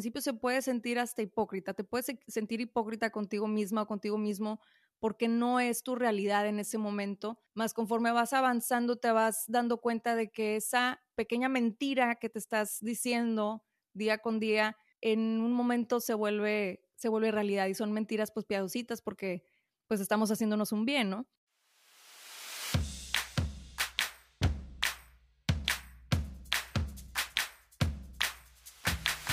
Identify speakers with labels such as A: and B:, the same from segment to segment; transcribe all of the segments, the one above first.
A: principio se puede sentir hasta hipócrita, te puedes sentir hipócrita contigo misma o contigo mismo porque no es tu realidad en ese momento, más conforme vas avanzando te vas dando cuenta de que esa pequeña mentira que te estás diciendo día con día en un momento se vuelve se vuelve realidad y son mentiras pues piadositas porque pues estamos haciéndonos un bien, ¿no?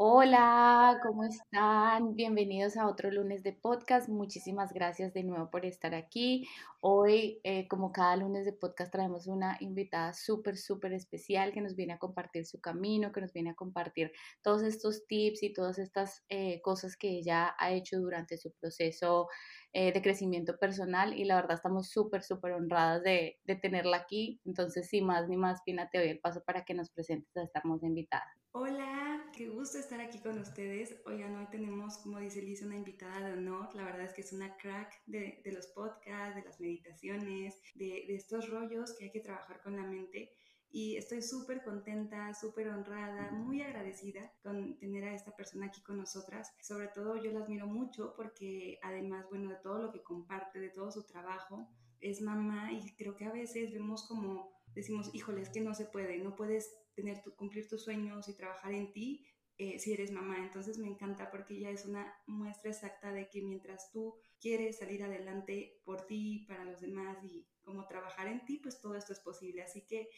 B: Hola, ¿cómo están? Bienvenidos a otro lunes de podcast. Muchísimas gracias de nuevo por estar aquí. Hoy, eh, como cada lunes de podcast, traemos una invitada súper, súper especial que nos viene a compartir su camino, que nos viene a compartir todos estos tips y todas estas eh, cosas que ella ha hecho durante su proceso eh, de crecimiento personal y la verdad estamos súper, súper honradas de, de, tenerla aquí. Entonces, sin más ni más, Pina, te doy el paso para que nos presentes a esta hermosa invitada.
C: Hola, qué gusto estar aquí con ustedes. Oigan, hoy tenemos, como dice Liz, una invitada de honor. La verdad es que es una crack de, de los podcasts, de las meditaciones, de, de estos rollos que hay que trabajar con la mente y estoy súper contenta, súper honrada, muy agradecida con tener a esta persona aquí con nosotras. Sobre todo yo la admiro mucho porque además, bueno, de todo lo que comparte, de todo su trabajo, es mamá y creo que a veces vemos como decimos, híjole, es que no se puede, no puedes tener tu, cumplir tus sueños y trabajar en ti eh, si eres mamá. Entonces me encanta porque ella es una muestra exacta de que mientras tú quieres salir adelante por ti, para los demás y como trabajar en ti, pues todo esto es posible. Así que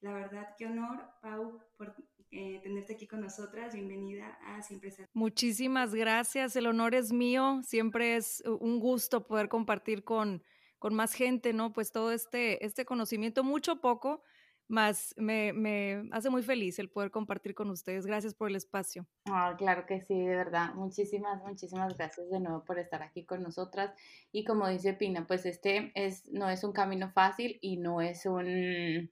C: la verdad, qué honor, Pau, por eh, tenerte aquí con nosotras. Bienvenida a Siempre Ser.
A: Muchísimas gracias, el honor es mío. Siempre es un gusto poder compartir con, con más gente, ¿no? Pues todo este, este conocimiento, mucho poco, más me, me, hace muy feliz el poder compartir con ustedes. Gracias por el espacio.
B: Ah, claro que sí, de verdad. Muchísimas, muchísimas gracias de nuevo por estar aquí con nosotras. Y como dice Pina, pues este es, no es un camino fácil y no es un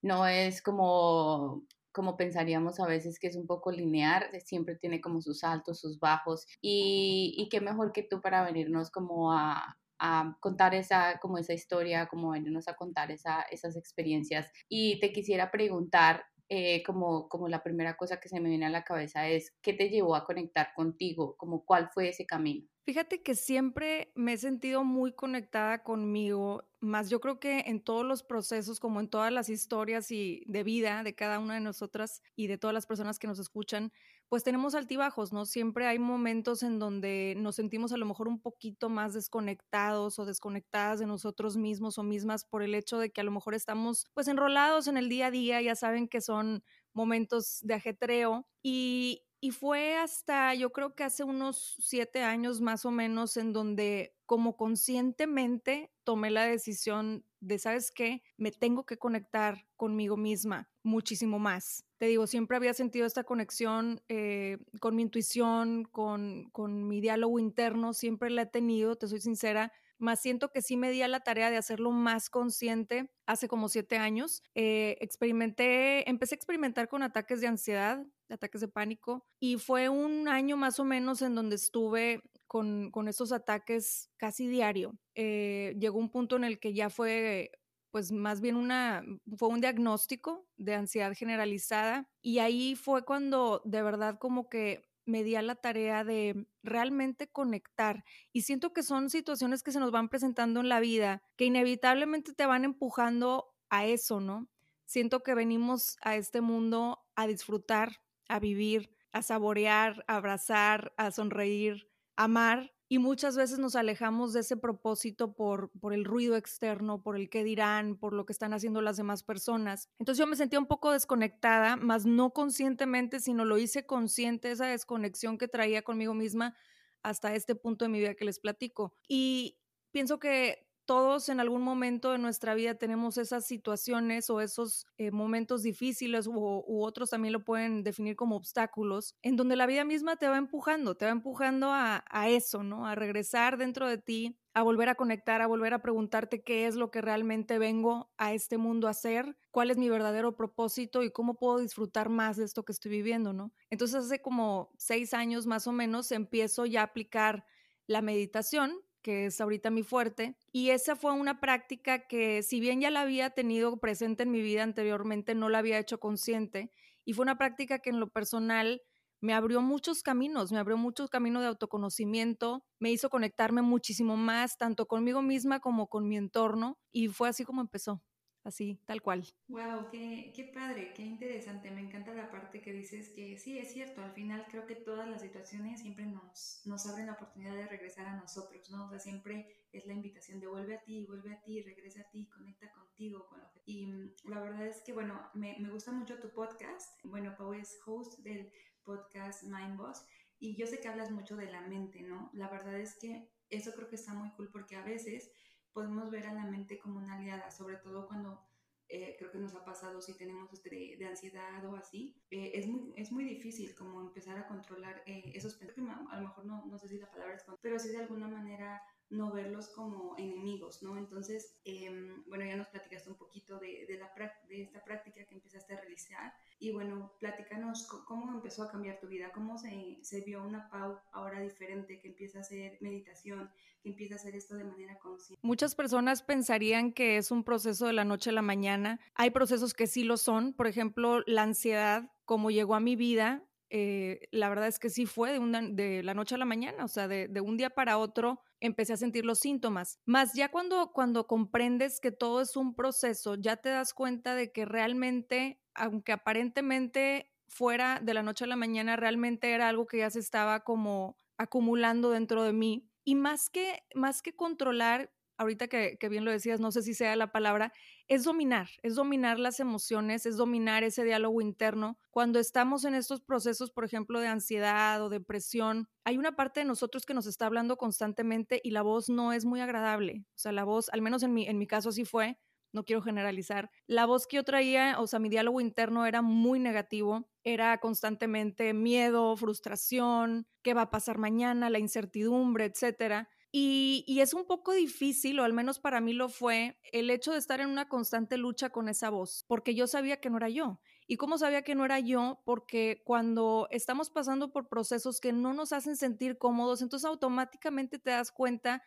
B: no es como como pensaríamos a veces que es un poco lineal, siempre tiene como sus altos, sus bajos y, y qué mejor que tú para venirnos como a, a contar esa, como esa historia, como venirnos a contar esa, esas experiencias. Y te quisiera preguntar, eh, como, como la primera cosa que se me viene a la cabeza es, ¿qué te llevó a conectar contigo? Como, ¿Cuál fue ese camino?
A: Fíjate que siempre me he sentido muy conectada conmigo, más yo creo que en todos los procesos, como en todas las historias y de vida de cada una de nosotras y de todas las personas que nos escuchan, pues tenemos altibajos, ¿no? Siempre hay momentos en donde nos sentimos a lo mejor un poquito más desconectados o desconectadas de nosotros mismos o mismas por el hecho de que a lo mejor estamos pues enrolados en el día a día, ya saben que son momentos de ajetreo y, y fue hasta, yo creo que hace unos siete años más o menos, en donde como conscientemente tomé la decisión de, ¿sabes qué? Me tengo que conectar conmigo misma muchísimo más. Te digo, siempre había sentido esta conexión eh, con mi intuición, con, con mi diálogo interno, siempre la he tenido, te soy sincera, más siento que sí me di a la tarea de hacerlo más consciente hace como siete años. Eh, experimenté, empecé a experimentar con ataques de ansiedad, ataques de pánico, y fue un año más o menos en donde estuve con, estos ataques casi diario. Eh, llegó un punto en el que ya fue pues más bien una, fue un diagnóstico de ansiedad generalizada y ahí fue cuando de verdad como que me di a la tarea de realmente conectar. Y siento que son situaciones que se nos van presentando en la vida, que inevitablemente te van empujando a eso, ¿no? Siento que venimos a este mundo a disfrutar, a vivir, a saborear, a abrazar, a sonreír, amar y muchas veces nos alejamos de ese propósito por, por el ruido externo, por el qué dirán, por lo que están haciendo las demás personas. Entonces yo me sentía un poco desconectada, más no conscientemente, sino lo hice consciente, esa desconexión que traía conmigo misma hasta este punto de mi vida que les platico. Y pienso que todos en algún momento de nuestra vida tenemos esas situaciones o esos eh, momentos difíciles u, otros también lo pueden definir como obstáculos, en donde la vida misma te va empujando, te va empujando a, a eso, ¿no? A regresar dentro de ti, a volver a conectar, a volver a preguntarte qué es lo que realmente vengo a este mundo a hacer, cuál es mi verdadero propósito y cómo puedo disfrutar más de esto que estoy viviendo, ¿no? Entonces hace como seis años más o menos empiezo ya a aplicar la meditación que es ahorita mi fuerte. Y esa fue una práctica que si bien ya la había tenido presente en mi vida anteriormente, no la había hecho consciente. Y fue una práctica que en lo personal me abrió muchos caminos, me abrió muchos caminos de autoconocimiento, me hizo conectarme muchísimo más, tanto conmigo misma como con mi entorno. Y fue así como empezó así, tal cual.
C: Wow, qué, qué padre, qué interesante. Me encanta la parte que dices que sí, es cierto, al final creo que todas las situaciones siempre nos, nos abren la oportunidad de regresar a nosotros, ¿no? O sea, siempre es la invitación de vuelve a ti, vuelve a ti, regresa a ti, conecta contigo. Con lo que... Y mm, la verdad es que, bueno, me, me gusta mucho tu podcast. Bueno, Pau es host del podcast Mind Boss y yo sé que hablas mucho de la mente, ¿no? La verdad es que eso creo que está muy cool porque a veces podemos ver a la mente como una aliada, sobre todo cuando eh, creo que nos ha pasado si tenemos este de, ansiedad o así, eh, es, muy, es muy difícil como empezar a controlar eh, esos pensamientos, a lo mejor no, no sé si la palabra es, pero sí de alguna manera no verlos como enemigos, ¿no? Entonces, em, bueno, ya nos platicaste un poquito de, de, la, de esta práctica que empezaste a realizar y bueno, platícanos cómo empezó a cambiar tu vida, cómo se, se vio una Pau ahora diferente, que empieza a hacer meditación, que empieza a hacer esto de manera consciente.
A: Muchas personas pensarían que es un proceso de la noche a la mañana. Hay procesos que sí lo son, por ejemplo, la ansiedad, como llegó a mi vida, eh, la verdad es que sí fue de, una, de la noche a la mañana, o sea, de, de, un día para otro empecé a sentir los síntomas. Más ya cuando, cuando comprendes que todo es un proceso, ya te das cuenta de que realmente, aunque aparentemente fuera de la noche a la mañana, realmente era algo que ya se estaba como acumulando dentro de mí. Y más que, más que controlar, ahorita que, bien lo decías, no sé si sea la palabra, es dominar, es dominar las emociones, es dominar ese diálogo interno. Cuando estamos en estos procesos, por ejemplo, de ansiedad o depresión, hay una parte de nosotros que nos está hablando constantemente y la voz no es muy agradable. O sea, la voz, al menos en mi, en mi caso así fue, no quiero generalizar, la voz que yo traía, o sea, mi diálogo interno era muy negativo, era constantemente miedo, frustración, qué va a pasar mañana, la incertidumbre, etcétera. Y, es un poco difícil, o al menos para mí lo fue, el hecho de estar en una constante lucha con esa voz, porque yo sabía que no era yo. ¿Y cómo sabía que no era yo? Porque cuando estamos pasando por procesos que no nos hacen sentir cómodos, entonces automáticamente te das cuenta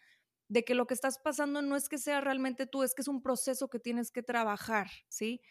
A: de que lo que estás pasando no es que sea realmente tú, es que es un proceso que tienes que trabajar, ¿sí?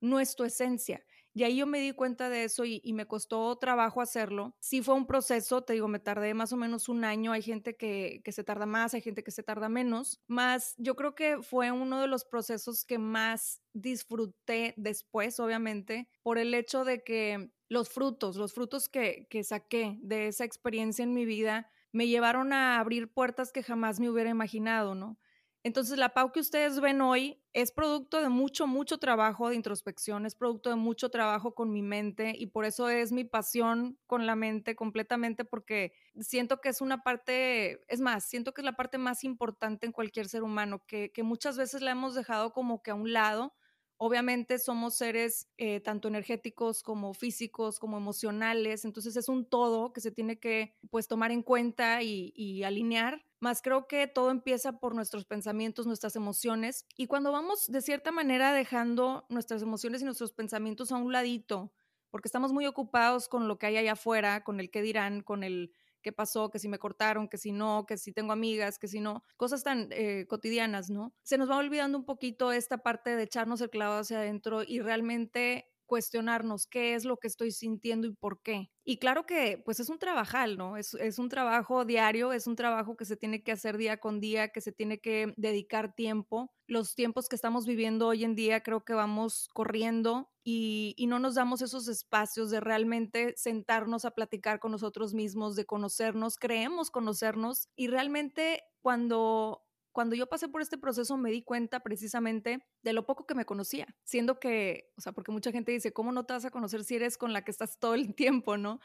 A: No es tu esencia. Y ahí yo me di cuenta de eso y, me costó trabajo hacerlo. Sí fue un proceso, te digo, me tardé más o menos un año. Hay gente que, que se tarda más, hay gente que se tarda menos. Más, yo creo que fue uno de los procesos que más disfruté después, obviamente, por el hecho de que los frutos, los frutos que, que saqué de esa experiencia en mi vida, me llevaron a abrir puertas que jamás me hubiera imaginado, ¿no? Entonces, la Pau que ustedes ven hoy es producto de mucho, mucho trabajo de introspección, es producto de mucho trabajo con mi mente y por eso es mi pasión con la mente completamente porque siento que es una parte, es más, siento que es la parte más importante en cualquier ser humano, que, que muchas veces la hemos dejado como que a un lado. Obviamente somos seres eh, tanto energéticos como físicos, como emocionales, entonces es un todo que se tiene que pues tomar en cuenta y, y alinear más creo que todo empieza por nuestros pensamientos, nuestras emociones, y cuando vamos de cierta manera dejando nuestras emociones y nuestros pensamientos a un ladito, porque estamos muy ocupados con lo que hay allá afuera, con el qué dirán, con el qué pasó, que si me cortaron, que si no, que si tengo amigas, que si no, cosas tan eh, cotidianas, ¿no? Se nos va olvidando un poquito esta parte de echarnos el clavo hacia adentro y realmente cuestionarnos qué es lo que estoy sintiendo y por qué. Y claro que pues es un trabajal, ¿no? Es, es, un trabajo diario, es un trabajo que se tiene que hacer día con día, que se tiene que dedicar tiempo. Los tiempos que estamos viviendo hoy en día creo que vamos corriendo y, y no nos damos esos espacios de realmente sentarnos a platicar con nosotros mismos, de conocernos, creemos conocernos y realmente cuando cuando yo pasé por este proceso me di cuenta precisamente de lo poco que me conocía, siendo que, o sea, porque mucha gente dice, ¿cómo no te vas a conocer si eres con la que estás todo el tiempo, no?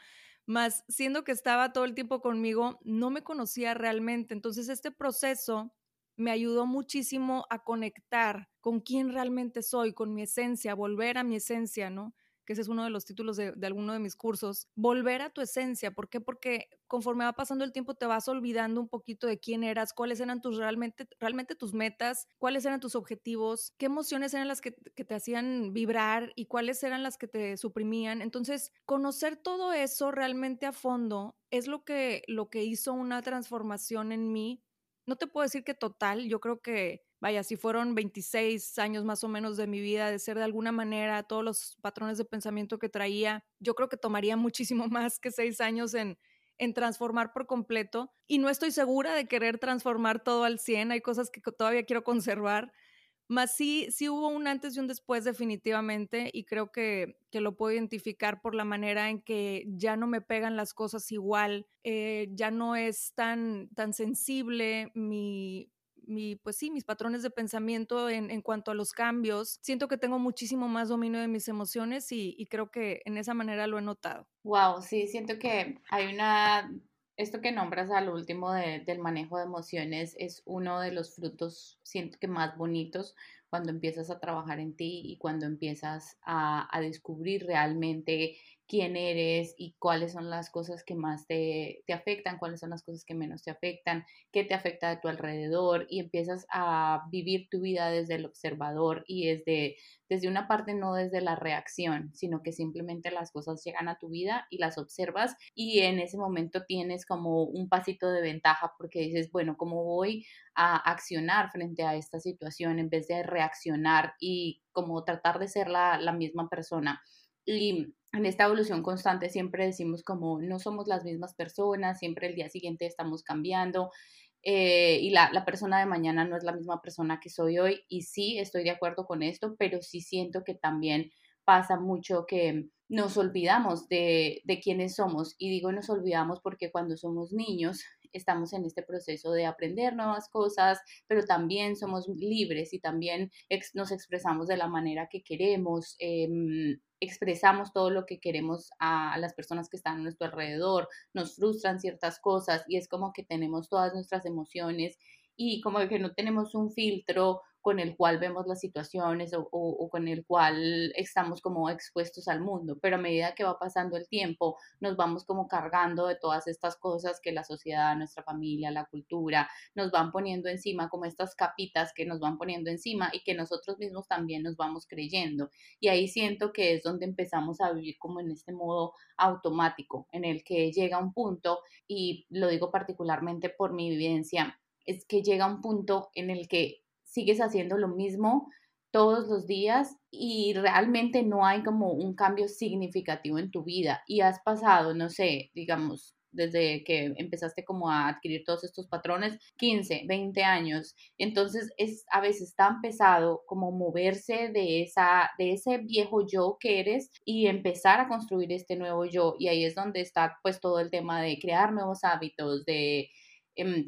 A: Más siendo que estaba todo el tiempo conmigo, no me conocía realmente. Entonces, este proceso me ayudó muchísimo a conectar con quién realmente soy, con mi esencia, volver a mi esencia, ¿no? Que ese es uno de los títulos de, alguno de mis cursos, volver a tu esencia. ¿Por qué? Porque conforme va pasando el tiempo te vas olvidando un poquito de quién eras, cuáles eran tus realmente, realmente tus metas, cuáles eran tus objetivos, qué emociones eran las que, que te hacían vibrar y cuáles eran las que te suprimían. Entonces, conocer todo eso realmente a fondo es lo que, lo que hizo una transformación en mí. No te puedo decir que total, yo creo que vaya, si fueron 26 años más o menos de mi vida, de ser de alguna manera todos los patrones de pensamiento que traía, yo creo que tomaría muchísimo más que seis años en, en transformar por completo. Y no estoy segura de querer transformar todo al 100, hay cosas que todavía quiero conservar. Más sí, sí hubo un antes y un después definitivamente y creo que, que lo puedo identificar por la manera en que ya no me pegan las cosas igual, eh, ya no es tan, tan sensible mi, mi, pues sí, mis patrones de pensamiento en, en, cuanto a los cambios. Siento que tengo muchísimo más dominio de mis emociones y, y creo que en esa manera lo he notado.
B: Wow, sí, siento que hay una esto que nombras al último de, del manejo de emociones es uno de los frutos, siento que más bonitos cuando empiezas a trabajar en ti y cuando empiezas a, a descubrir realmente quién eres y cuáles son las cosas que más te, te, afectan, cuáles son las cosas que menos te afectan, qué te afecta de tu alrededor y empiezas a vivir tu vida desde el observador y desde, desde una parte no desde la reacción, sino que simplemente las cosas llegan a tu vida y las observas y en ese momento tienes como un pasito de ventaja porque dices, bueno, ¿cómo voy a accionar frente a esta situación en vez de reaccionar y como tratar de ser la, la misma persona? Y en esta evolución constante siempre decimos como no somos las mismas personas, siempre el día siguiente estamos cambiando eh, y la, la, persona de mañana no es la misma persona que soy hoy. Y sí, estoy de acuerdo con esto, pero sí siento que también pasa mucho que nos olvidamos de, de quiénes somos. Y digo nos olvidamos porque cuando somos niños estamos en este proceso de aprender nuevas cosas, pero también somos libres y también nos expresamos de la manera que queremos. Em, expresamos todo lo que queremos a, las personas que están a nuestro alrededor, nos frustran ciertas cosas y es como que tenemos todas nuestras emociones y como que no tenemos un filtro con el cual vemos las situaciones o, con el cual estamos como expuestos al mundo, pero a medida que va pasando el tiempo, nos vamos como cargando de todas estas cosas que la sociedad, nuestra familia, la cultura nos van poniendo encima, como estas capitas que nos van poniendo encima y que nosotros mismos también nos vamos creyendo. Y ahí siento que es donde empezamos a vivir como en este modo automático, en el que llega un punto, y lo digo particularmente por mi vivencia, es que llega un punto en el que sigues haciendo lo mismo todos los días y realmente no hay como un cambio significativo en tu vida y has pasado, no sé, digamos, desde que empezaste como a adquirir todos estos patrones, 15, 20 años. Entonces es a veces tan pesado como moverse de esa de ese viejo yo que eres y empezar a construir este nuevo yo y ahí es donde está pues todo el tema de crear nuevos hábitos, de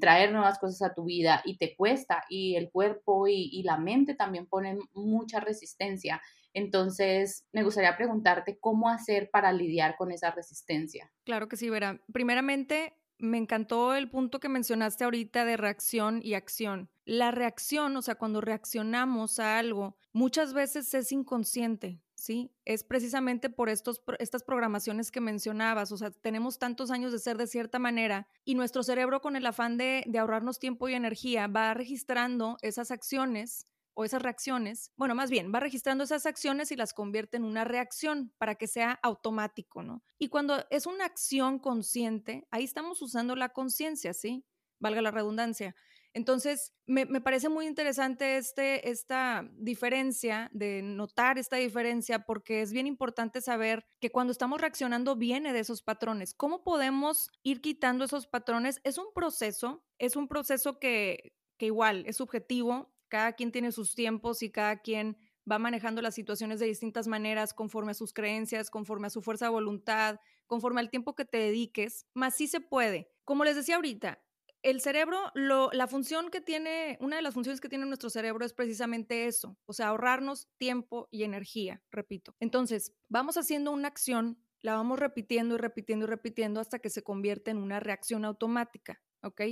B: traer nuevas cosas a tu vida y te cuesta y el cuerpo y, la mente también ponen mucha resistencia. Entonces, me gustaría preguntarte cómo hacer para lidiar con esa resistencia.
A: Claro que sí, Vera. Primeramente, me encantó el punto que mencionaste ahorita de reacción y acción. La reacción, o sea, cuando reaccionamos a algo, muchas veces es inconsciente. ¿Sí? Es precisamente por estos, estas programaciones que mencionabas, o sea, tenemos tantos años de ser de cierta manera y nuestro cerebro con el afán de, de ahorrarnos tiempo y energía va registrando esas acciones o esas reacciones, bueno, más bien, va registrando esas acciones y las convierte en una reacción para que sea automático, ¿no? Y cuando es una acción consciente, ahí estamos usando la conciencia, ¿sí? Valga la redundancia. Entonces, me, parece muy interesante este, esta diferencia, de notar esta diferencia, porque es bien importante saber que cuando estamos reaccionando viene de esos patrones. ¿Cómo podemos ir quitando esos patrones? Es un proceso, es un proceso que, que igual es subjetivo, cada quien tiene sus tiempos y cada quien va manejando las situaciones de distintas maneras conforme a sus creencias, conforme a su fuerza de voluntad, conforme al tiempo que te dediques, más sí se puede. Como les decía ahorita, el cerebro, la función que tiene, una de las funciones que tiene nuestro cerebro es precisamente eso, o sea, ahorrarnos tiempo y energía, repito. Entonces, vamos haciendo una acción, la vamos repitiendo y repitiendo y repitiendo hasta que se convierte en una reacción automática, ¿ok?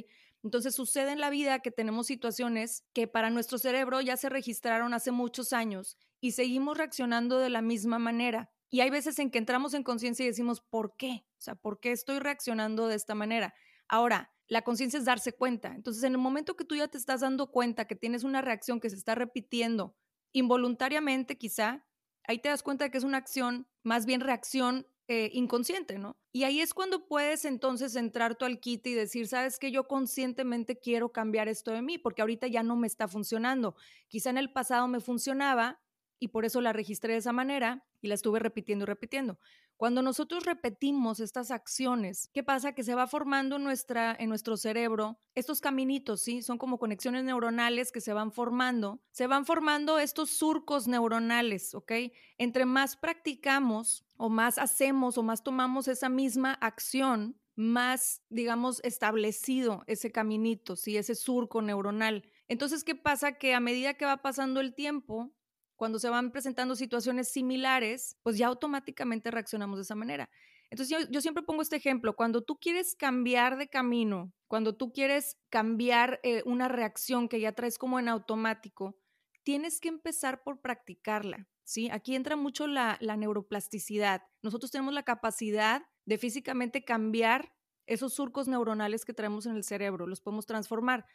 A: Entonces sucede en la vida que tenemos situaciones que para nuestro cerebro ya se registraron hace muchos años y seguimos reaccionando de la misma manera. Y hay veces en que entramos en conciencia y decimos, ¿por qué? O sea, ¿por qué estoy reaccionando de esta manera? Ahora, la conciencia es darse cuenta. Entonces, en el momento que tú ya te estás dando cuenta que tienes una reacción que se está repitiendo involuntariamente, quizá, ahí te das cuenta de que es una acción, más bien reacción eh, inconsciente, ¿no? Y ahí es cuando puedes entonces entrar tú al kit y decir, sabes que yo conscientemente quiero cambiar esto de mí, porque ahorita ya no me está funcionando. Quizá en el pasado me funcionaba y por eso la registré de esa manera y la estuve repitiendo y repitiendo. Cuando nosotros repetimos estas acciones, ¿qué pasa? Que se va formando en, nuestra, en nuestro cerebro estos caminitos, ¿sí? Son como conexiones neuronales que se van formando. Se van formando estos surcos neuronales, ¿ok? Entre más practicamos o más hacemos o más tomamos esa misma acción, más, digamos, establecido ese caminito, ¿sí? Ese surco neuronal. Entonces, ¿qué pasa? Que a medida que va pasando el tiempo, cuando se van presentando situaciones similares, pues ya automáticamente reaccionamos de esa manera. Entonces yo, siempre pongo este ejemplo, cuando tú quieres cambiar de camino, cuando tú quieres cambiar eh, una reacción que ya traes como en automático, tienes que empezar por practicarla, ¿sí? Aquí entra mucho la, la neuroplasticidad. Nosotros tenemos la capacidad de físicamente cambiar esos surcos neuronales que traemos en el cerebro, los podemos transformar.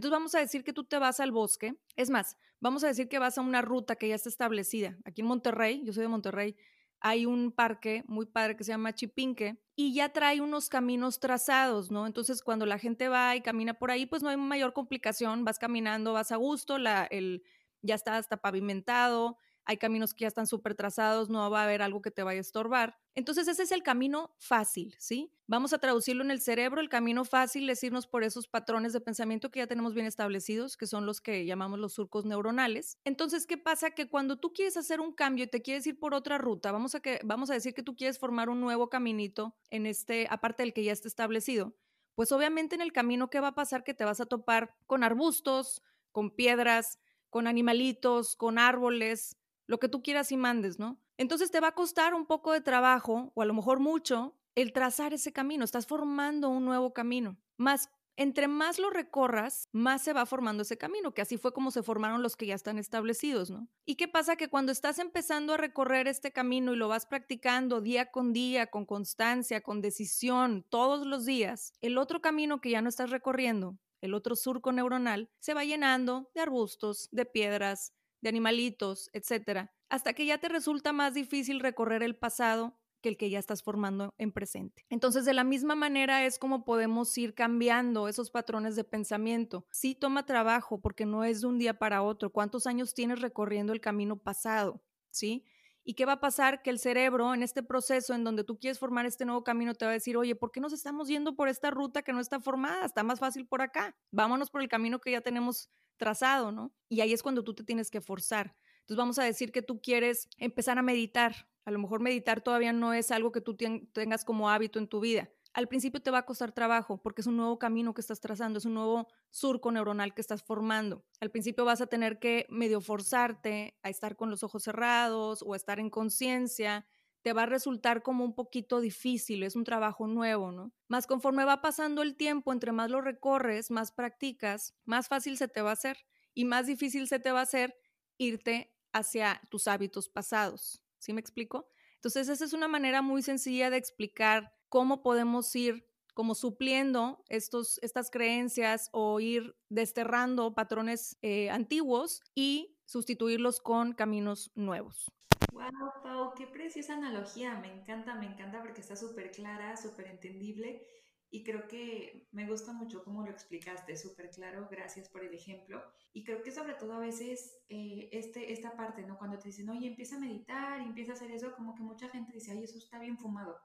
A: Entonces vamos a decir que tú te vas al bosque. Es más, vamos a decir que vas a una ruta que ya está establecida. Aquí en Monterrey, yo soy de Monterrey, hay un parque muy padre que se llama Chipinque y ya trae unos caminos trazados, ¿no? Entonces cuando la gente va y camina por ahí, pues no hay mayor complicación, vas caminando, vas a gusto, la, el, ya está hasta pavimentado, hay caminos que ya están súper trazados, no va a haber algo que te vaya a estorbar. Entonces ese es el camino fácil, ¿sí? Vamos a traducirlo en el cerebro. El camino fácil es irnos por esos patrones de pensamiento que ya tenemos bien establecidos, que son los que llamamos los surcos neuronales. Entonces, ¿qué pasa? Que cuando tú quieres hacer un cambio y te quieres ir por otra ruta, vamos a, que, vamos a decir que tú quieres formar un nuevo caminito en este, aparte del que ya está establecido, pues obviamente en el camino, ¿qué va a pasar? Que te vas a topar con arbustos, con piedras, con animalitos, con árboles, lo que tú quieras y mandes, ¿no? Entonces te va a costar un poco de trabajo, o a lo mejor mucho, el trazar ese camino. Estás formando un nuevo camino. Más, entre más lo recorras, más se va formando ese camino, que así fue como se formaron los que ya están establecidos, ¿no? ¿Y qué pasa? Que cuando estás empezando a recorrer este camino y lo vas practicando día con día, con constancia, con decisión, todos los días, el otro camino que ya no estás recorriendo, el otro surco neuronal, se va llenando de arbustos, de piedras, de animalitos, etcétera, hasta que ya te resulta más difícil recorrer el pasado que el que ya estás formando en presente. Entonces, de la misma manera es como podemos ir cambiando esos patrones de pensamiento. Sí toma trabajo porque no es de un día para otro. ¿Cuántos años tienes recorriendo el camino pasado? ¿Sí? ¿Y qué va a pasar? Que el cerebro en este proceso en donde tú quieres formar este nuevo camino te va a decir, oye, ¿por qué nos estamos yendo por esta ruta que no está formada? Está más fácil por acá. Vámonos por el camino que ya tenemos trazado, ¿no? Y ahí es cuando tú te tienes que forzar. Entonces vamos a decir que tú quieres empezar a meditar. A lo mejor meditar todavía no es algo que tú tengas como hábito en tu vida. Al principio te va a costar trabajo porque es un nuevo camino que estás trazando, es un nuevo surco neuronal que estás formando. Al principio vas a tener que medio forzarte a estar con los ojos cerrados o a estar en conciencia te va a resultar como un poquito difícil, es un trabajo nuevo, ¿no? Más conforme va pasando el tiempo, entre más lo recorres, más practicas, más fácil se te va a hacer y más difícil se te va a hacer irte hacia tus hábitos pasados. ¿Sí me explico? Entonces, esa es una manera muy sencilla de explicar cómo podemos ir como supliendo estos, estas creencias o ir desterrando patrones eh, antiguos y sustituirlos con caminos nuevos.
C: Wow, Pau, qué preciosa analogía. Me encanta, me encanta porque está súper clara, súper entendible y creo que me gusta mucho cómo lo explicaste, súper claro. Gracias por el ejemplo. Y creo que sobre todo a veces eh, este, esta parte, ¿no? Cuando te dicen, oye, empieza a meditar empieza a hacer eso, como que mucha gente dice, ay, eso está bien fumado.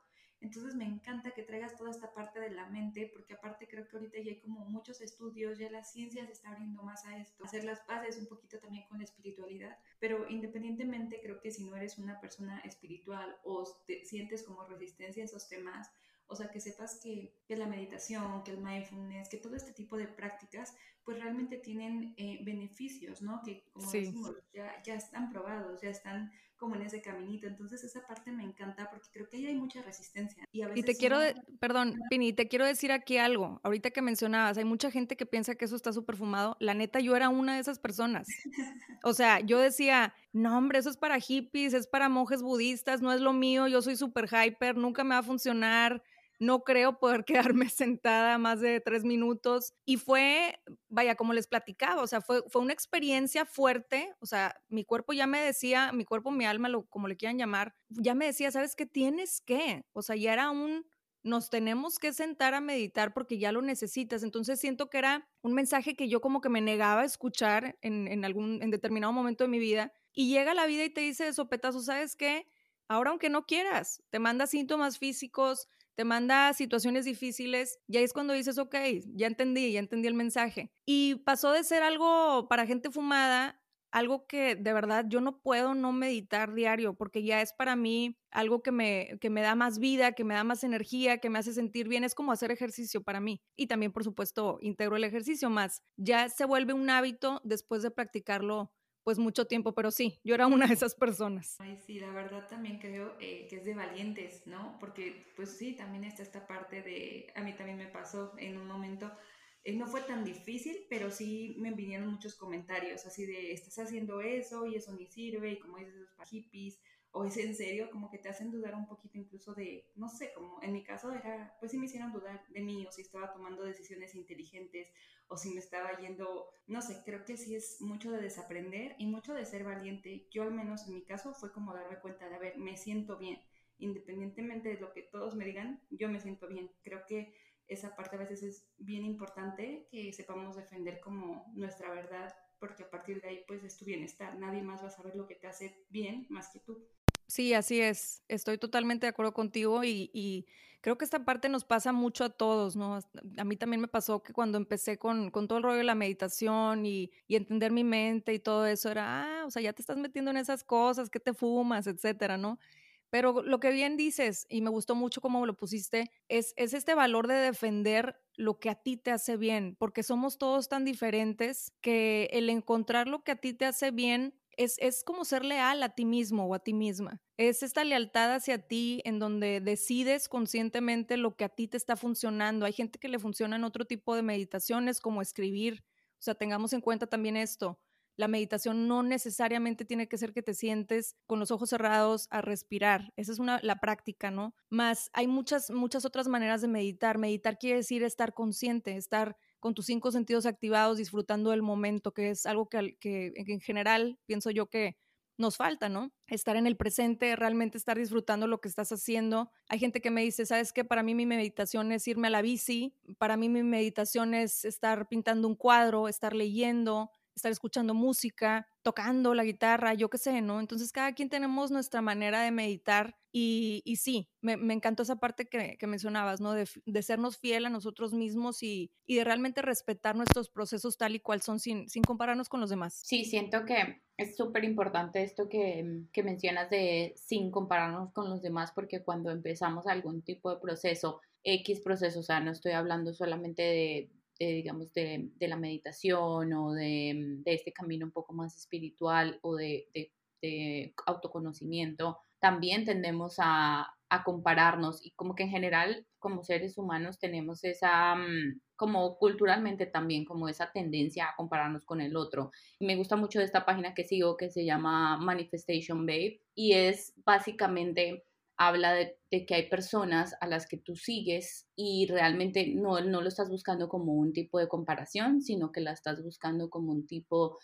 C: Entonces me encanta que traigas toda esta parte de la mente, porque aparte creo que ahorita ya hay como muchos estudios, ya la ciencia se está abriendo más a esto, hacer las paces un poquito también con la espiritualidad, pero independientemente creo que si no eres una persona espiritual o te sientes como resistencia a esos temas, O sea, que sepas que, que la meditación, que el mindfulness, que todo este tipo de prácticas, pues realmente tienen eh, beneficios, ¿no? Que como decimos, ya, ya están probados, ya están como en ese caminito. Entonces esa parte me encanta porque creo que ahí hay mucha resistencia. Y, a veces
A: y te quiero, perdón, Pini, te quiero decir aquí algo. Ahorita que mencionabas, hay mucha gente que piensa que eso está súper fumado. La neta, yo era una de esas personas. O sea, yo decía, no, hombre, eso es para hippies, es para monjes budistas, no es lo mío, yo soy súper hyper, nunca me va a funcionar no creo poder quedarme sentada más de tres minutos. Y fue, vaya, como les platicaba, o sea, fue, fue una experiencia fuerte, o sea, mi cuerpo ya me decía, mi cuerpo, mi alma, lo, como le quieran llamar, ya me decía, ¿sabes qué tienes que? O sea, ya era un, nos tenemos que sentar a meditar porque ya lo necesitas. Entonces siento que era un mensaje que yo como que me negaba a escuchar en, en algún, en determinado momento de mi vida. Y llega la vida y te dice de sopetazo, ¿sabes qué? Ahora aunque no quieras, te manda síntomas físicos, te manda situaciones difíciles, y ahí es cuando dices, ok, ya entendí, ya entendí el mensaje. Y pasó de ser algo para gente fumada, algo que de verdad yo no puedo no meditar diario, porque ya es para mí algo que me, que me da más vida, que me da más energía, que me hace sentir bien, es como hacer ejercicio para mí. Y también, por supuesto, integro el ejercicio más. Ya se vuelve un hábito después de practicarlo pues mucho tiempo, pero sí, yo era una de esas personas.
C: Ay, sí, la verdad también creo eh, que es de valientes, ¿no? Porque pues sí, también está esta parte de, a mí también me pasó en un momento, eh, no fue tan difícil, pero sí me vinieron muchos comentarios así de, estás haciendo eso y eso ni sirve, y como dices, los hippies, o es en serio, como que te hacen dudar un poquito incluso de, no sé, como en mi caso era, pues sí me hicieron dudar de mí o si estaba tomando decisiones inteligentes o si me estaba yendo, no sé, creo que sí es mucho de desaprender y mucho de ser valiente. Yo al menos en mi caso fue como darme cuenta de, a ver, me siento bien, independientemente de lo que todos me digan, yo me siento bien. Creo que esa parte a veces es bien importante que sepamos defender como nuestra verdad porque a partir de ahí pues es tu bienestar. Nadie más va a saber lo que te hace bien más que tú.
A: Sí, así es. Estoy totalmente de acuerdo contigo y, creo que esta parte nos pasa mucho a todos, ¿no? A mí también me pasó que cuando empecé con, todo el rollo de la meditación y, entender mi mente y todo eso, era, ah, o sea, ya te estás metiendo en esas cosas, que te fumas, etcétera, ¿no? Pero lo que bien dices, y me gustó mucho cómo lo pusiste, es, es este valor de defender lo que a ti te hace bien, porque somos todos tan diferentes que el encontrar lo que a ti te hace bien es, como ser leal a ti mismo o a ti misma. Es esta lealtad hacia ti en donde decides conscientemente lo que a ti te está funcionando. Hay gente que le funciona en otro tipo de meditaciones como escribir. O sea, tengamos en cuenta también esto. La meditación no necesariamente tiene que ser que te sientes con los ojos cerrados a respirar. Esa es una, la práctica, ¿no? Más hay muchas, muchas otras maneras de meditar. Meditar quiere decir estar consciente, estar con tus cinco sentidos activados, disfrutando del momento, que es algo que, que en general pienso yo que nos falta, ¿no? Estar en el presente, realmente estar disfrutando lo que estás haciendo. Hay gente que me dice, ¿sabes qué? Para mí mi meditación es irme a la bici, para mí mi meditación es estar pintando un cuadro, estar leyendo, estar escuchando música, tocando la guitarra, yo qué sé, ¿no? Entonces cada quien tenemos nuestra manera de meditar y, y sí, me, me, encantó esa parte que, que mencionabas, ¿no? De, de, sernos fiel a nosotros mismos y, y, de realmente respetar nuestros procesos tal y cual son sin, sin compararnos con los demás.
B: Sí, siento que es súper importante esto que, que mencionas de sin compararnos con los demás porque cuando empezamos algún tipo de proceso, X proceso, o sea, no estoy hablando solamente de digamos, de, de, la meditación o de, de, este camino un poco más espiritual o de, de autoconocimiento, también tendemos a, a, compararnos y como que en general como seres humanos tenemos esa, mm, como culturalmente también, como esa tendencia a compararnos con el otro. Me gusta mucho esta página que sigo que se llama Manifestation Babe y es básicamente habla de, que hay personas a las que tú sigues y realmente no, no lo estás buscando como un tipo de comparación, sino que la estás buscando como un tipo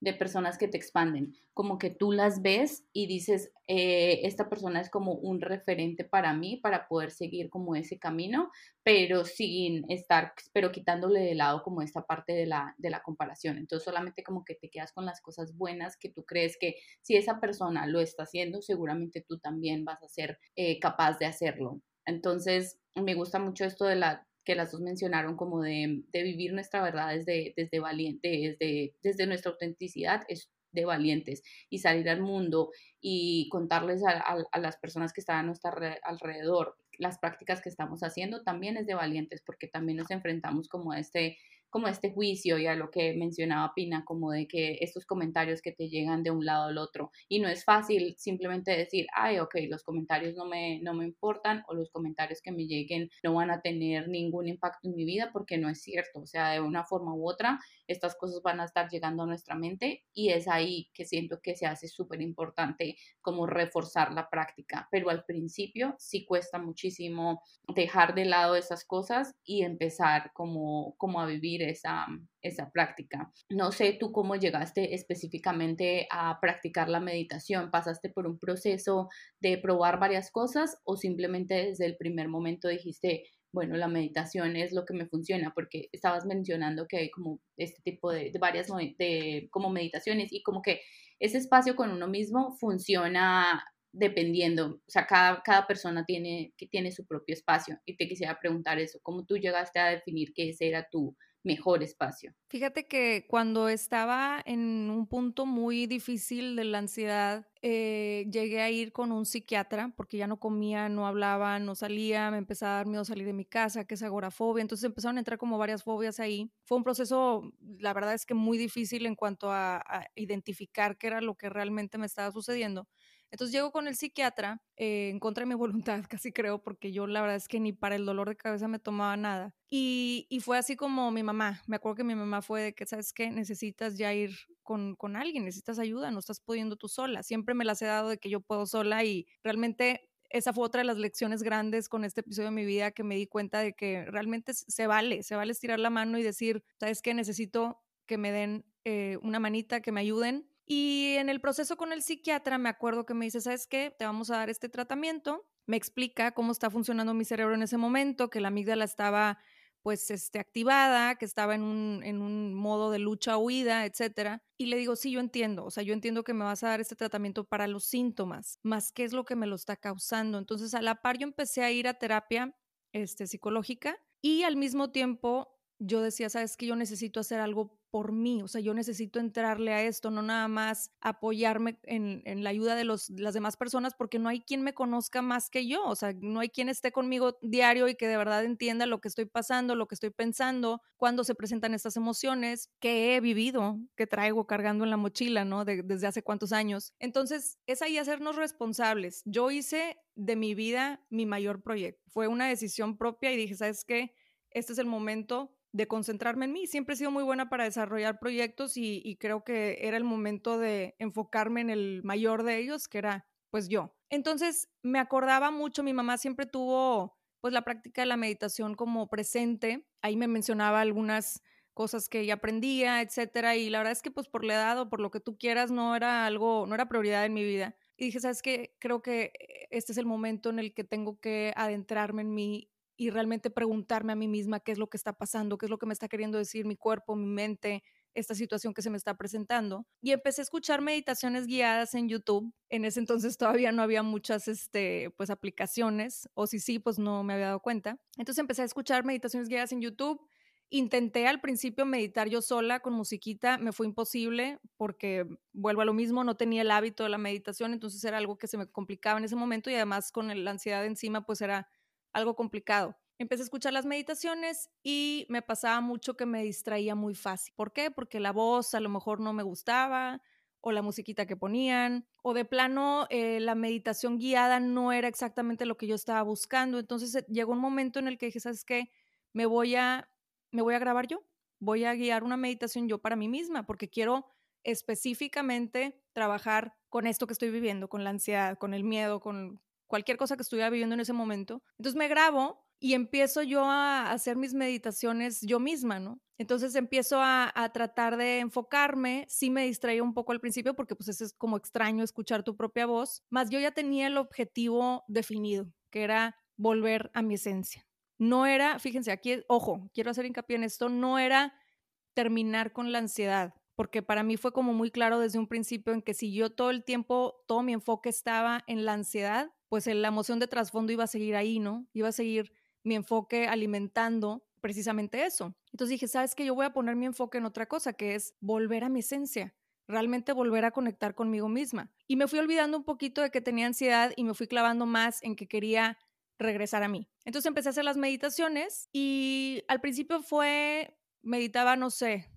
B: de personas que te expanden, como que tú las ves y dices, eh, esta persona es como un referente para mí para poder seguir como ese camino, pero sin estar, pero quitándole de lado como esta parte de la, de la comparación. Entonces solamente como que te quedas con las cosas buenas que tú crees que si esa persona lo está haciendo, seguramente tú también vas a ser eh, capaz de hacerlo. Entonces me gusta mucho esto de la que las dos mencionaron como de, vivir nuestra verdad desde, desde valiente, desde, desde nuestra autenticidad, es de valientes y salir al mundo y contarles a, las personas que están a nuestro alrededor las prácticas que estamos haciendo, también es de valientes porque también nos enfrentamos como a este como este juicio y a lo que mencionaba Pina, como de que estos comentarios que te llegan de un lado al otro. Y no es fácil simplemente decir, ay, ok, los comentarios no me, no me importan o los comentarios que me lleguen no van a tener ningún impacto en mi vida porque no es cierto. O sea, de una forma u otra, estas cosas van a estar llegando a nuestra mente y es ahí que siento que se hace súper importante como reforzar la práctica. Pero al principio sí cuesta muchísimo dejar de lado esas cosas y empezar como, como a vivir esa, esa práctica. No sé tú cómo llegaste específicamente a practicar la meditación. ¿Pasaste por un proceso de probar varias cosas o simplemente desde el primer momento dijiste, bueno, la meditación es lo que me funciona, porque estabas mencionando que hay como este tipo de, de varias de, como meditaciones y como que ese espacio con uno mismo funciona dependiendo, o sea, cada, cada persona tiene, que tiene su propio espacio. Y te quisiera preguntar eso, ¿cómo tú llegaste a definir que ese era tu mejor espacio?
A: Fíjate que cuando estaba en un punto muy difícil de la ansiedad, eh, llegué a ir con un psiquiatra porque ya no comía, no hablaba, no salía, me empezaba a dar miedo salir de mi casa, que es agorafobia, entonces empezaron a entrar como varias fobias ahí. Fue un proceso, la verdad es que muy difícil en cuanto a, a identificar qué era lo que realmente me estaba sucediendo. Entonces llego con el psiquiatra eh, en contra de mi voluntad, casi creo, porque yo la verdad es que ni para el dolor de cabeza me tomaba nada. Y, fue así como mi mamá. Me acuerdo que mi mamá fue de que, ¿sabes qué? Necesitas ya ir con, con alguien, necesitas ayuda, no estás pudiendo tú sola. Siempre me las he dado de que yo puedo sola y realmente esa fue otra de las lecciones grandes con este episodio de mi vida que me di cuenta de que realmente se vale, se vale estirar la mano y decir, ¿sabes qué? Necesito que me den eh, una manita, que me ayuden y en el proceso con el psiquiatra me acuerdo que me dice, ¿sabes qué? Te vamos a dar este tratamiento. Me explica cómo está funcionando mi cerebro en ese momento, que la amígdala estaba pues este, activada, que estaba en un, en un modo de lucha huida, etcétera. Y le digo, sí, yo entiendo, o sea, yo entiendo que me vas a dar este tratamiento para los síntomas, más qué es lo que me lo está causando. Entonces, a la par yo empecé a ir a terapia este, psicológica y al mismo tiempo yo decía, sabes que yo necesito hacer algo por mí, o sea, yo necesito entrarle a esto, no nada más apoyarme en, la ayuda de los, las demás personas, porque no hay quien me conozca más que yo, o sea, no hay quien esté conmigo diario y que de verdad entienda lo que estoy pasando, lo que estoy pensando, cuando se presentan estas emociones que he vivido, que traigo cargando en la mochila, ¿no? desde hace cuántos años. Entonces, es ahí hacernos responsables. Yo hice de mi vida mi mayor proyecto. Fue una decisión propia y dije, ¿sabes qué? Este es el momento de concentrarme en mí. Siempre he sido muy buena para desarrollar proyectos y, creo que era el momento de enfocarme en el mayor de ellos, que era pues yo. Entonces me acordaba mucho, mi mamá siempre tuvo pues la práctica de la meditación como presente. Ahí me mencionaba algunas cosas que ella aprendía, etcétera, y la verdad es que pues por la edad o por lo que tú quieras no era algo, no era prioridad en mi vida. Y dije, ¿sabes qué? Creo que este es el momento en el que tengo que adentrarme en mí y realmente preguntarme a mí misma qué es lo que está pasando, qué es lo que me está queriendo decir mi cuerpo, mi mente, esta situación que se me está presentando. Y empecé a escuchar meditaciones guiadas en YouTube. En ese entonces todavía no había muchas este, pues, aplicaciones, o si sí, pues no me había dado cuenta. Entonces empecé a escuchar meditaciones guiadas en YouTube. Intenté al principio meditar yo sola con musiquita, me fue imposible porque vuelvo a lo mismo, no tenía el hábito de la meditación, entonces era algo que se me complicaba en ese momento y además con la ansiedad encima pues era algo complicado. Empecé a escuchar las meditaciones y me pasaba mucho que me distraía muy fácil. ¿Por qué? Porque la voz a lo mejor no me gustaba o la musiquita que ponían o de plano eh, la meditación guiada no era exactamente lo que yo estaba buscando. Entonces eh, llegó un momento en el que dije, ¿sabes qué? Me voy a, me voy a grabar yo. Voy a guiar una meditación yo para mí misma porque quiero específicamente trabajar con esto que estoy viviendo, con la ansiedad, con el miedo, con, cualquier cosa que estuviera viviendo en ese momento. Entonces me grabo y empiezo yo a hacer mis meditaciones yo misma, ¿no? Entonces empiezo a, tratar de enfocarme, sí me distraía un poco al principio porque pues es como extraño escuchar tu propia voz, más yo ya tenía el objetivo definido, que era volver a mi esencia. No era, fíjense, aquí, ojo, quiero hacer hincapié en esto, no era terminar con la ansiedad, porque para mí fue como muy claro desde un principio en que si yo todo el tiempo, todo mi enfoque estaba en la ansiedad, pues la emoción de trasfondo iba a seguir ahí, ¿no? Iba a seguir mi enfoque alimentando precisamente eso. Entonces dije, ¿sabes qué? Yo voy a poner mi enfoque en otra cosa, que es volver a mi esencia, realmente volver a conectar conmigo misma. Y me fui olvidando un poquito de que tenía ansiedad y me fui clavando más en que quería regresar a mí. Entonces empecé a hacer las meditaciones y al principio fue, meditaba, no sé,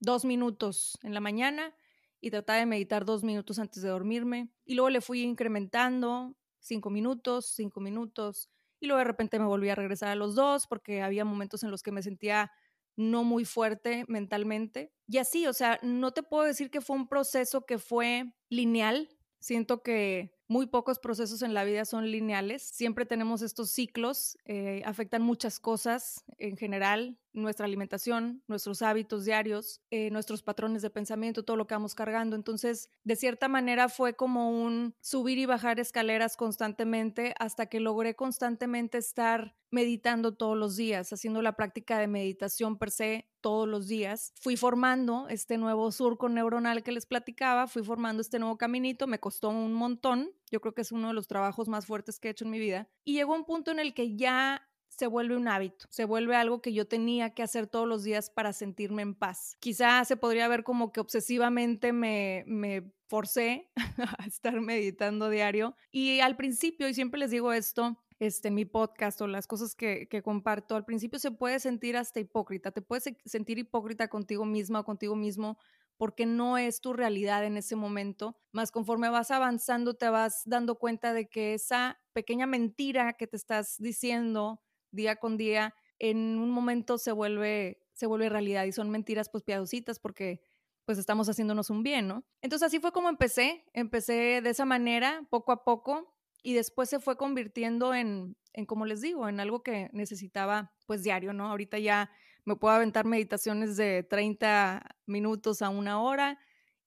A: dos minutos en la mañana y trataba de meditar dos minutos antes de dormirme. Y luego le fui incrementando cinco minutos, cinco minutos. Y luego de repente me volví a regresar a los dos porque había momentos en los que me sentía no muy fuerte mentalmente. Y así, o sea, no te puedo decir que fue un proceso que fue lineal. Siento que muy pocos procesos en la vida son lineales. Siempre tenemos estos ciclos, eh, afectan muchas cosas en general, nuestra alimentación, nuestros hábitos diarios, eh, nuestros patrones de pensamiento, todo lo que vamos cargando. Entonces, de cierta manera fue como un subir y bajar escaleras constantemente hasta que logré constantemente estar meditando todos los días, haciendo la práctica de meditación per se todos los días. Fui formando este nuevo surco neuronal que les platicaba, fui formando este nuevo caminito, me costó un montón, yo creo que es uno de los trabajos más fuertes que he hecho en mi vida. Y llegó un punto en el que ya se vuelve un hábito, se vuelve algo que yo tenía que hacer todos los días para sentirme en paz. Quizá se podría ver como que obsesivamente me, me forcé a estar meditando diario. Y al principio, y siempre les digo esto, este, mi podcast o las cosas que, que, comparto, al principio se puede sentir hasta hipócrita, te puedes sentir hipócrita contigo misma o contigo mismo porque no es tu realidad en ese momento, más conforme vas avanzando te vas dando cuenta de que esa pequeña mentira que te estás diciendo día con día en un momento se vuelve se vuelve realidad y son mentiras pues piadositas porque pues estamos haciéndonos un bien, ¿no? Entonces así fue como empecé, empecé de esa manera, poco a poco, y después se fue convirtiendo en, en como les digo, en algo que necesitaba pues diario, ¿no? Ahorita ya me puedo aventar meditaciones de 30 minutos a una hora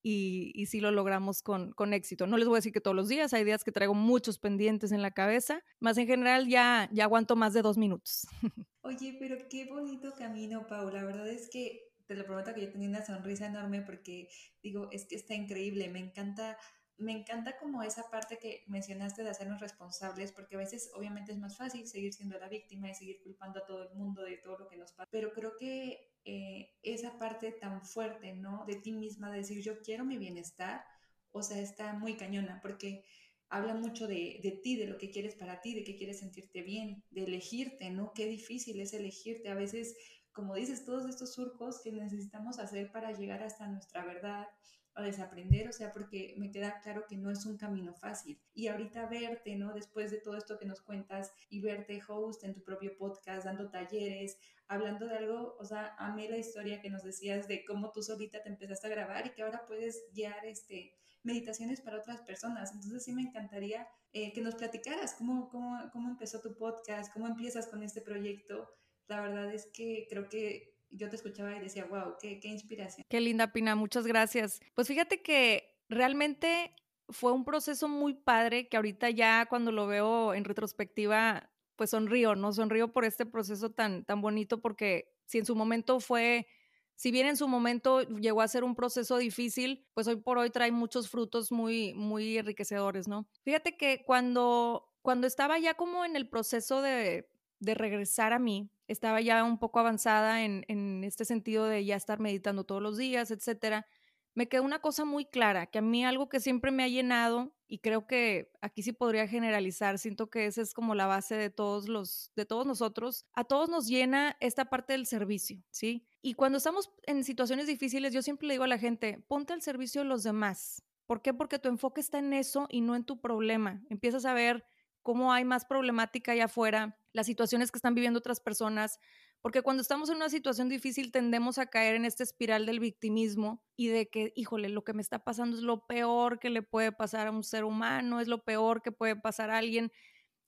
A: y, y sí lo logramos con, con, éxito. No les voy a decir que todos los días, hay días que traigo muchos pendientes en la cabeza, más en general ya, ya aguanto más de dos minutos.
C: Oye, pero qué bonito camino, Paula. La verdad es que te lo prometo que yo tenía una sonrisa enorme porque digo, es que está increíble, me encanta me encanta como esa parte que mencionaste de hacernos responsables, porque a veces obviamente es más fácil seguir siendo la víctima y seguir culpando a todo el mundo de todo lo que nos pasa, pero creo que eh, esa parte tan fuerte, ¿no? De ti misma, de decir yo quiero mi bienestar, o sea, está muy cañona, porque habla mucho de, de ti, de lo que quieres para ti, de que quieres sentirte bien, de elegirte, ¿no? Qué difícil es elegirte. A veces, como dices, todos estos surcos que necesitamos hacer para llegar hasta nuestra verdad, a desaprender, o sea, porque me queda claro que no es un camino fácil. Y ahorita verte, ¿no? Después de todo esto que nos cuentas y verte host en tu propio podcast, dando talleres, hablando de algo, o sea, amé la historia que nos decías de cómo tú solita te empezaste a grabar y que ahora puedes guiar este meditaciones para otras personas. Entonces sí me encantaría eh, que nos platicaras cómo, cómo, cómo empezó tu podcast, cómo empiezas con este proyecto. La verdad es que creo que yo te escuchaba y decía, wow, qué, inspiración.
A: Qué linda, Pina, muchas gracias. Pues fíjate que realmente fue un proceso muy padre que ahorita ya cuando lo veo en retrospectiva, pues sonrío, ¿no? Sonrío por este proceso tan, tan bonito porque si en su momento fue, si bien en su momento llegó a ser un proceso difícil, pues hoy por hoy trae muchos frutos muy, muy enriquecedores, ¿no? Fíjate que cuando, cuando estaba ya como en el proceso de, de regresar a mí, estaba ya un poco avanzada en, en, este sentido de ya estar meditando todos los días, etcétera, me quedó una cosa muy clara, que a mí algo que siempre me ha llenado, y creo que aquí sí podría generalizar, siento que esa es como la base de todos los, de todos nosotros, a todos nos llena esta parte del servicio, ¿sí? Y cuando estamos en situaciones difíciles, yo siempre le digo a la gente, ponte al servicio de los demás. ¿Por qué? Porque tu enfoque está en eso y no en tu problema. Empiezas a ver cómo hay más problemática allá afuera, las situaciones que están viviendo otras personas, porque cuando estamos en una situación difícil tendemos a caer en esta espiral del victimismo y de que, híjole, lo que me está pasando es lo peor que le puede pasar a un ser humano, es lo peor que puede pasar a alguien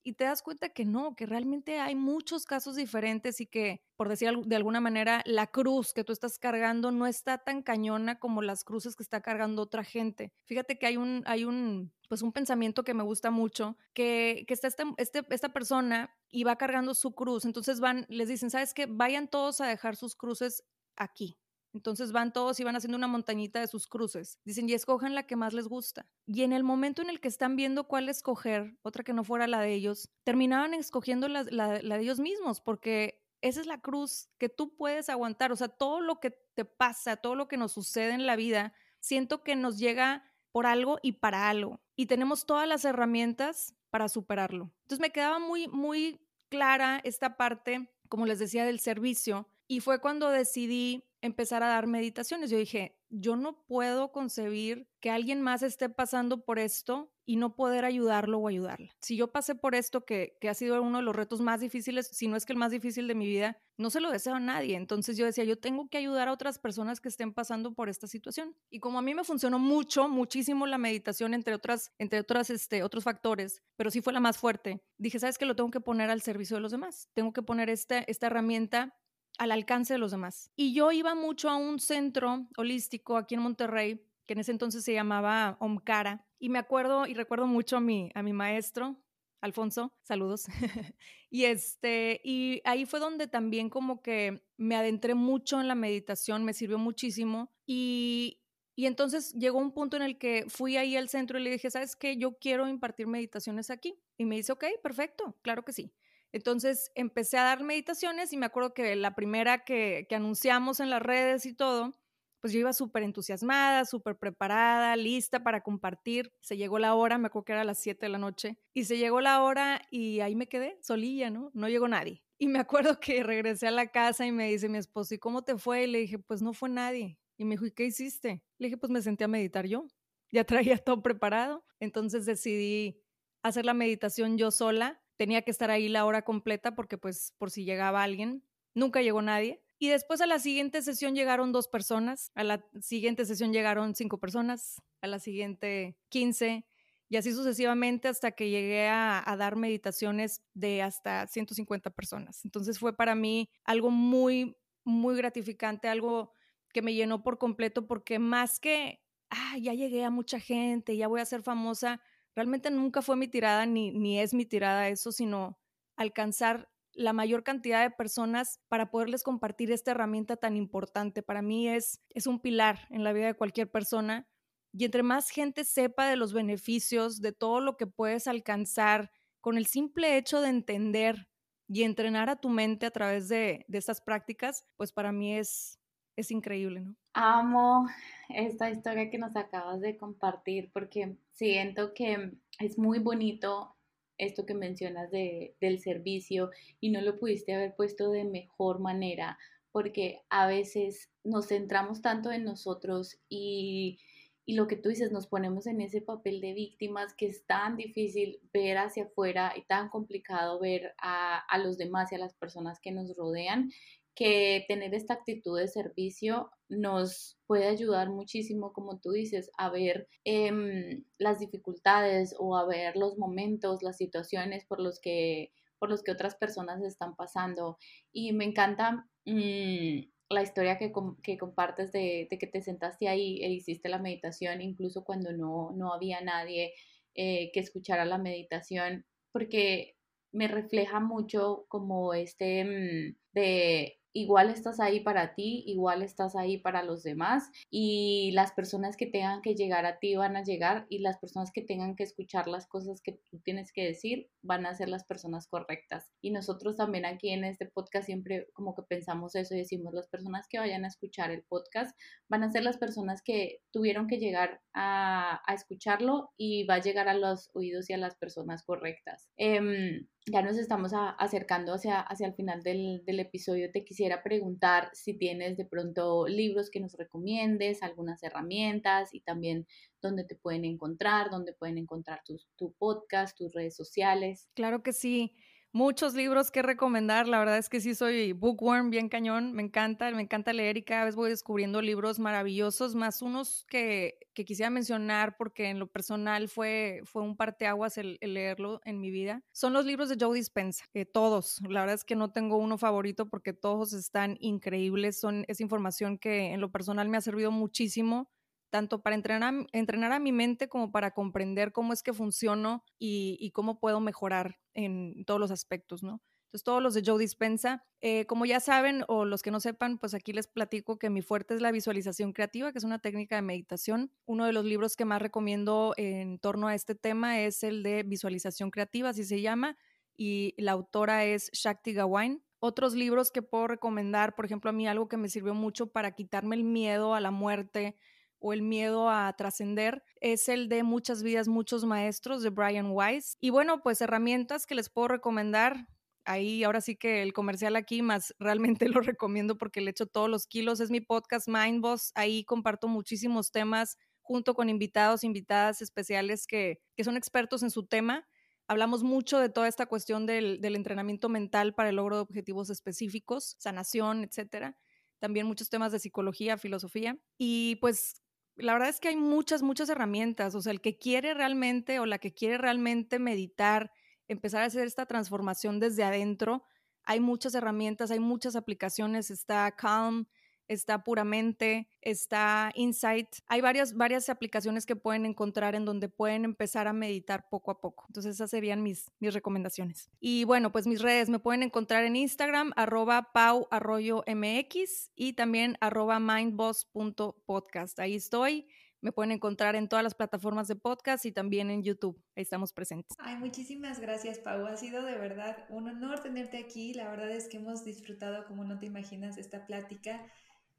A: y te das cuenta que no, que realmente hay muchos casos diferentes y que, por decir de alguna manera, la cruz que tú estás cargando no está tan cañona como las cruces que está cargando otra gente. Fíjate que hay un, hay un, pues un pensamiento que me gusta mucho, que, que está este, este, esta persona y va cargando su cruz, entonces van, les dicen, ¿sabes qué? Vayan todos a dejar sus cruces aquí. Entonces van todos y van haciendo una montañita de sus cruces. Dicen, y escojan la que más les gusta. Y en el momento en el que están viendo cuál escoger, otra que no fuera la de ellos, terminaban escogiendo la, la, de ellos mismos, porque esa es la cruz que tú puedes aguantar. O sea, todo lo que te pasa, todo lo que nos sucede en la vida, siento que nos llega por algo y para algo. Y tenemos todas las herramientas para superarlo. Entonces me quedaba muy, muy clara esta parte, como les decía, del servicio. Y fue cuando decidí empezar a dar meditaciones. Yo dije, yo no puedo concebir que alguien más esté pasando por esto y no poder ayudarlo o ayudarla. Si yo pasé por esto, que, que, ha sido uno de los retos más difíciles, si no es que el más difícil de mi vida, no se lo deseo a nadie. Entonces yo decía, yo tengo que ayudar a otras personas que estén pasando por esta situación. Y como a mí me funcionó mucho, muchísimo la meditación, entre otras, entre otras, este, otros factores, pero sí fue la más fuerte, dije, ¿sabes qué? Lo tengo que poner al servicio de los demás. Tengo que poner esta, esta herramienta al alcance de los demás. Y yo iba mucho a un centro holístico aquí en Monterrey, que en ese entonces se llamaba Omcara, y me acuerdo y recuerdo mucho a mi, a mi maestro, Alfonso, saludos. y este, y ahí fue donde también como que me adentré mucho en la meditación, me sirvió muchísimo y y entonces llegó un punto en el que fui ahí al centro y le dije, ¿sabes qué? Yo quiero impartir meditaciones aquí. Y me dice, ok, perfecto, claro que sí. Entonces empecé a dar meditaciones y me acuerdo que la primera que, anunciamos en las redes y todo, pues yo iba súper entusiasmada, súper preparada, lista para compartir. Se llegó la hora, me acuerdo que era a las 7 de la noche, y se llegó la hora y ahí me quedé solilla, ¿no? No llegó nadie. Y me acuerdo que regresé a la casa y me dice mi esposo, ¿y cómo te fue? Y le dije, pues no fue nadie. Y me dijo, ¿y qué hiciste? Le dije, pues me senté a meditar yo. Ya traía todo preparado. Entonces decidí hacer la meditación yo sola tenía que estar ahí la hora completa porque pues por si llegaba alguien, nunca llegó nadie. Y después a la siguiente sesión llegaron dos personas, a la siguiente sesión llegaron cinco personas, a la siguiente quince, y así sucesivamente hasta que llegué a, a, dar meditaciones de hasta 150 personas. Entonces fue para mí algo muy, muy gratificante, algo que me llenó por completo porque más que, ah, ya llegué a mucha gente, ya voy a ser famosa, Realmente nunca fue mi tirada ni, ni es mi tirada eso, sino alcanzar la mayor cantidad de personas para poderles compartir esta herramienta tan importante. Para mí es, es un pilar en la vida de cualquier persona y entre más gente sepa de los beneficios, de todo lo que puedes alcanzar con el simple hecho de entender y entrenar a tu mente a través de, de estas prácticas, pues para mí es, es increíble, ¿no?
B: Amo esta historia que nos acabas de compartir porque siento que es muy bonito esto que mencionas de, del servicio y no lo pudiste haber puesto de mejor manera porque a veces nos centramos tanto en nosotros y, y lo que tú dices, nos ponemos en ese papel de víctimas que es tan difícil ver hacia afuera y tan complicado ver a, a los demás y a las personas que nos rodean que tener esta actitud de servicio nos puede ayudar muchísimo, como tú dices, a ver em, las dificultades o a ver los momentos, las situaciones por los que, por los que otras personas están pasando. Y me encanta mm, la historia que, que compartes de, que te sentaste ahí e hiciste la meditación, incluso cuando no, no había nadie eh, que escuchara la meditación, porque me refleja mucho como este mm, de igual estás ahí para ti, igual estás ahí para los demás y las personas que tengan que llegar a ti van a llegar y las personas que tengan que escuchar las cosas que tú tienes que decir van a ser las personas correctas. Y nosotros también aquí en este podcast siempre como que pensamos eso decimos las personas que vayan a escuchar el podcast van a ser las personas que tuvieron que llegar a, escucharlo y va a llegar a los oídos y a las personas correctas. Em, ya nos estamos acercando hacia, hacia el final del, del, episodio. Te quisiera preguntar si tienes de pronto libros que nos recomiendes, algunas herramientas y también dónde te pueden encontrar, dónde pueden encontrar tu, tu podcast, tus redes sociales.
A: Claro que sí muchos libros que recomendar. La verdad es que sí soy bookworm, bien cañón. Me encanta, me encanta leer y cada vez voy descubriendo libros maravillosos, más unos que, que quisiera mencionar porque en lo personal fue, fue un parteaguas el, leerlo en mi vida. Son los libros de Joe Dispenza, que todos. La verdad es que no tengo uno favorito porque todos están increíbles. Son, es información que en lo personal me ha servido muchísimo tanto para entrenar, entrenar a mi mente como para comprender cómo es que funciono y, cómo puedo mejorar en todos los aspectos, ¿no? Entonces, todos los de Joe Dispensa, eh, como ya saben o los que no sepan, pues aquí les platico que mi fuerte es la visualización creativa, que es una técnica de meditación. Uno de los libros que más recomiendo en torno a este tema es el de visualización creativa, así se llama, y la autora es Shakti Gawain. Otros libros que puedo recomendar, por ejemplo, a mí algo que me sirvió mucho para quitarme el miedo a la muerte, o el miedo a trascender es el de Muchas vidas, muchos maestros de Brian Weiss. Y bueno, pues herramientas que les puedo recomendar. Ahí ahora sí que el comercial aquí más realmente lo recomiendo porque le echo todos los kilos. Es mi podcast Mind Boss. Ahí comparto muchísimos temas junto con invitados, invitadas especiales que, que son expertos en su tema. Hablamos mucho de toda esta cuestión del, del entrenamiento mental para el logro de objetivos específicos, sanación, etcétera también muchos temas de psicología, filosofía. Y pues la verdad es que hay muchas, muchas herramientas. O sea, el que quiere realmente o la que quiere realmente meditar, empezar a hacer esta transformación desde adentro, hay muchas herramientas, hay muchas aplicaciones. Está Calm, está Puramente, está Insight. Hay varias, varias aplicaciones que pueden encontrar en donde pueden empezar a meditar poco a poco. Entonces esas serían mis, mis recomendaciones. Y bueno, pues mis redes me pueden encontrar en Instagram, arroba pau arroyo mx y también arroba mindboss.podcast. Ahí estoy. Me pueden encontrar en todas las plataformas de podcast y también en YouTube. Ahí estamos presentes.
C: Ay, muchísimas gracias, Pau. Ha sido de verdad un honor tenerte aquí. La verdad es que hemos disfrutado, como no te imaginas, esta plática.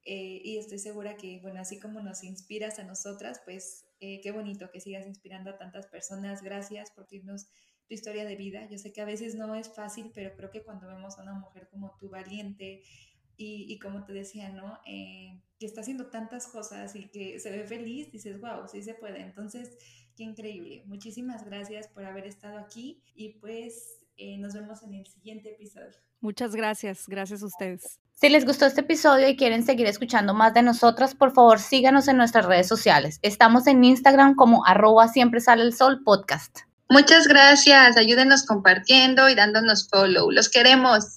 C: Eh, y estoy segura que, bueno, así como nos inspiras a nosotras, pues eh, qué bonito que sigas inspirando a tantas personas. Gracias por irnos tu historia de vida. Yo sé que a veces no es fácil, pero creo que cuando vemos a una mujer como tú, valiente, y, como te decía, ¿no? Eh, que está haciendo tantas cosas y que se ve feliz, dices, wow, sí se puede. Entonces, qué increíble. Muchísimas gracias por haber estado aquí y pues nos vemos en el siguiente episodio.
A: Muchas gracias, gracias a ustedes.
B: Si les gustó este episodio y quieren seguir escuchando más de nosotras, por favor síganos en nuestras redes sociales. Estamos en Instagram como arroba siempre sale el sol podcast.
D: Muchas gracias, ayúdenos compartiendo y dándonos follow. Los queremos.